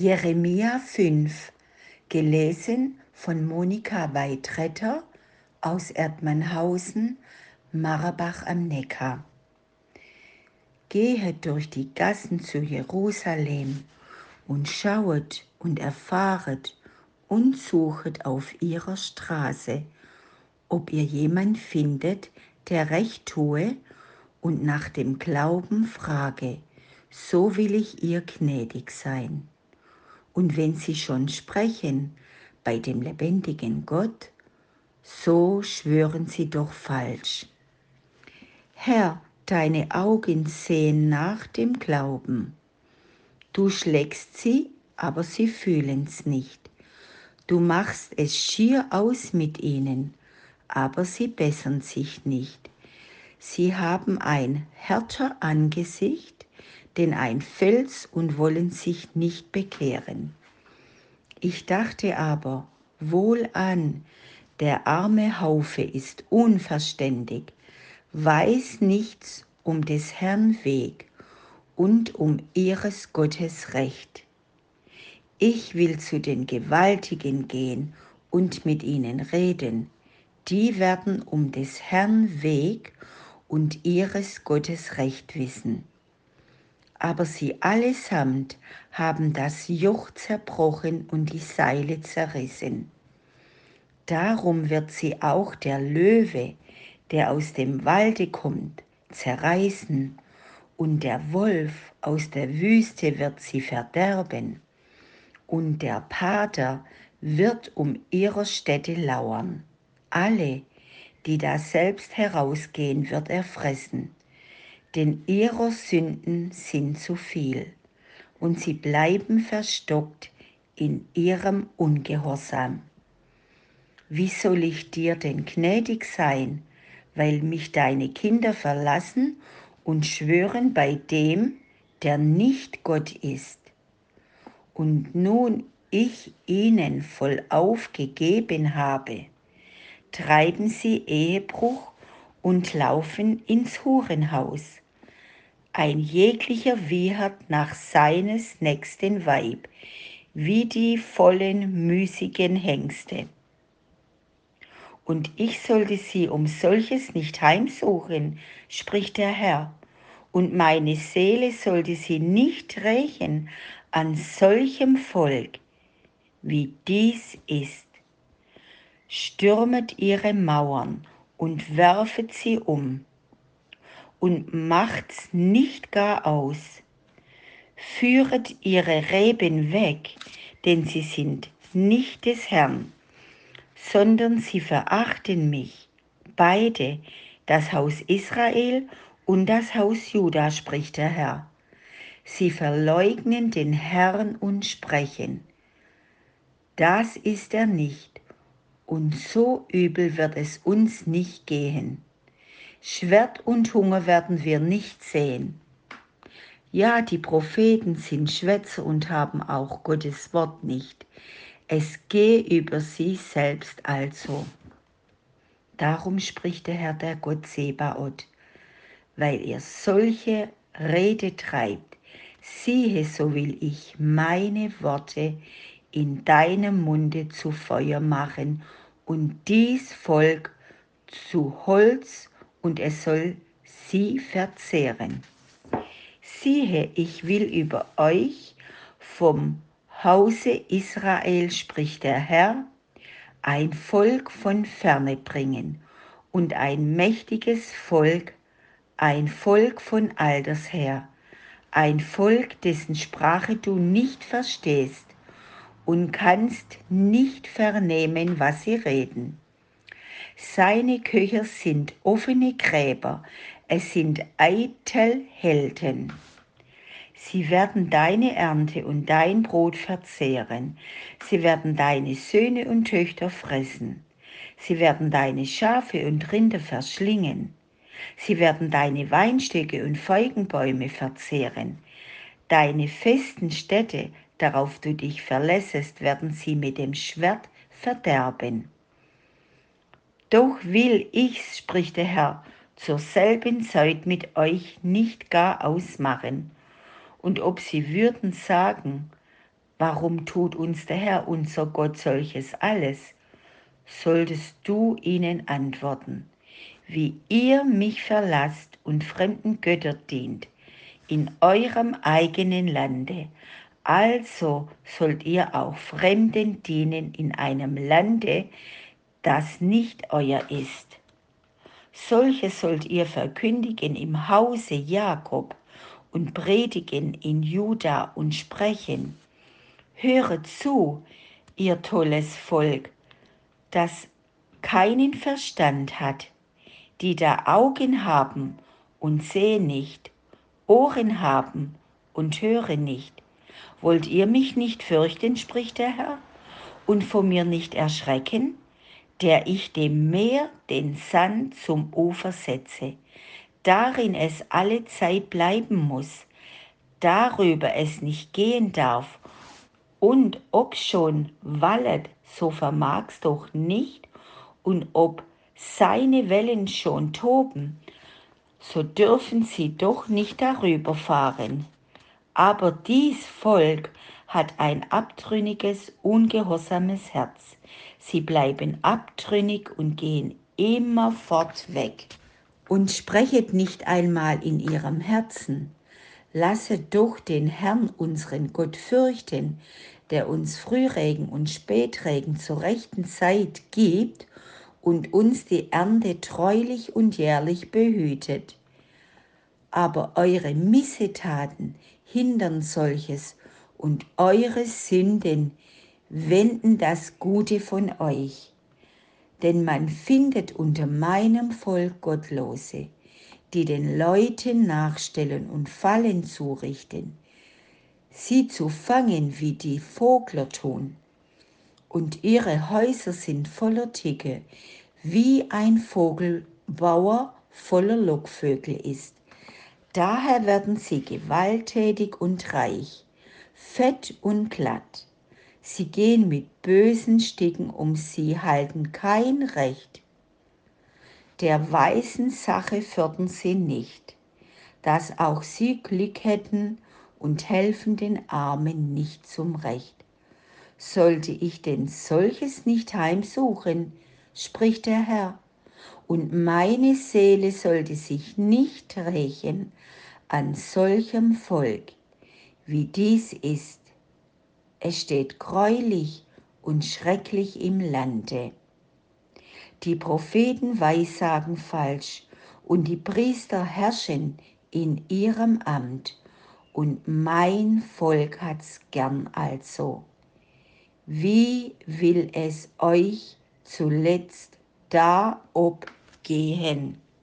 Jeremia 5, gelesen von Monika Weitretter aus Erdmannhausen, Marbach am Neckar. Gehet durch die Gassen zu Jerusalem und schauet und erfahret und suchet auf ihrer Straße, ob ihr jemand findet, der recht tue und nach dem Glauben frage, so will ich ihr gnädig sein. Und wenn sie schon sprechen bei dem lebendigen Gott, so schwören sie doch falsch. Herr, deine Augen sehen nach dem Glauben. Du schlägst sie, aber sie fühlen's nicht. Du machst es schier aus mit ihnen, aber sie bessern sich nicht. Sie haben ein härter Angesicht, denn ein Fels und wollen sich nicht bekehren. Ich dachte aber, wohlan, der arme Haufe ist unverständig, weiß nichts um des Herrn Weg und um ihres Gottes Recht. Ich will zu den Gewaltigen gehen und mit ihnen reden, die werden um des Herrn Weg und ihres Gottes Recht wissen aber sie allesamt haben das Joch zerbrochen und die Seile zerrissen. Darum wird sie auch der Löwe, der aus dem Walde kommt, zerreißen, und der Wolf aus der Wüste wird sie verderben, und der Pater wird um ihrer Stätte lauern. Alle, die da selbst herausgehen, wird er fressen denn ihrer Sünden sind zu viel und sie bleiben verstockt in ihrem Ungehorsam. Wie soll ich dir denn gnädig sein, weil mich deine Kinder verlassen und schwören bei dem, der nicht Gott ist? Und nun ich ihnen voll aufgegeben habe, treiben sie Ehebruch und laufen ins Hurenhaus. Ein jeglicher wiehert nach seines nächsten Weib, wie die vollen müßigen Hengste. Und ich sollte sie um solches nicht heimsuchen, spricht der Herr, und meine Seele sollte sie nicht rächen an solchem Volk, wie dies ist. Stürmet ihre Mauern und werfet sie um und macht's nicht gar aus. Führet ihre Reben weg, denn sie sind nicht des Herrn, sondern sie verachten mich, beide, das Haus Israel und das Haus Juda, spricht der Herr. Sie verleugnen den Herrn und sprechen, das ist er nicht, und so übel wird es uns nicht gehen. Schwert und Hunger werden wir nicht sehen. Ja, die Propheten sind Schwätzer und haben auch Gottes Wort nicht. Es gehe über sie selbst also. Darum spricht der Herr der Gott Sebaoth, weil ihr solche Rede treibt, siehe, so will ich meine Worte in deinem Munde zu Feuer machen und dies Volk zu Holz und es soll sie verzehren. Siehe, ich will über euch vom Hause Israel, spricht der Herr, ein Volk von ferne bringen und ein mächtiges Volk, ein Volk von alters her, ein Volk, dessen Sprache du nicht verstehst und kannst nicht vernehmen, was sie reden. Seine Köcher sind offene Gräber, es sind eitel Helden. Sie werden deine Ernte und dein Brot verzehren. Sie werden deine Söhne und Töchter fressen. Sie werden deine Schafe und Rinder verschlingen. Sie werden deine Weinstöcke und Feigenbäume verzehren. Deine festen Städte, darauf du dich verlässest, werden sie mit dem Schwert verderben. Doch will ich's, spricht der Herr, zur selben Zeit mit euch nicht gar ausmachen. Und ob sie würden sagen, Warum tut uns der Herr, unser Gott, solches alles? Solltest du ihnen antworten, wie ihr mich verlasst und fremden Götter dient, in eurem eigenen Lande, also sollt ihr auch Fremden dienen in einem Lande, das nicht euer ist. Solches sollt ihr verkündigen im Hause Jakob und predigen in Juda und sprechen. Höret zu, ihr tolles Volk, das keinen Verstand hat, die da Augen haben und sehen nicht, Ohren haben und hören nicht. Wollt ihr mich nicht fürchten, spricht der Herr, und vor mir nicht erschrecken, der ich dem Meer den Sand zum Ufer setze, darin es alle Zeit bleiben muss, darüber es nicht gehen darf, und ob schon wallet, so vermag's doch nicht, und ob seine Wellen schon toben, so dürfen sie doch nicht darüber fahren. Aber dies Volk hat ein abtrünniges, ungehorsames Herz. Sie bleiben abtrünnig und gehen immer fortweg. Und sprechet nicht einmal in ihrem Herzen, lasset doch den Herrn unseren Gott fürchten, der uns Frühregen und Spätregen zur rechten Zeit gibt und uns die Ernte treulich und jährlich behütet. Aber eure Missetaten hindern solches und eure Sünden wenden das Gute von euch. Denn man findet unter meinem Volk Gottlose, die den Leuten nachstellen und Fallen zurichten, sie zu fangen, wie die Vogler tun. Und ihre Häuser sind voller Ticke, wie ein Vogelbauer voller Lockvögel ist. Daher werden sie gewalttätig und reich, fett und glatt. Sie gehen mit bösen Sticken um, sie halten kein Recht. Der weisen Sache fördern sie nicht, dass auch sie Glück hätten und helfen den Armen nicht zum Recht. Sollte ich denn solches nicht heimsuchen, spricht der Herr, und meine Seele sollte sich nicht rächen an solchem Volk, wie dies ist. Es steht greulich und schrecklich im Lande. Die Propheten weissagen falsch und die Priester herrschen in ihrem Amt und mein Volk hat's gern also. Wie will es euch zuletzt da obgehen?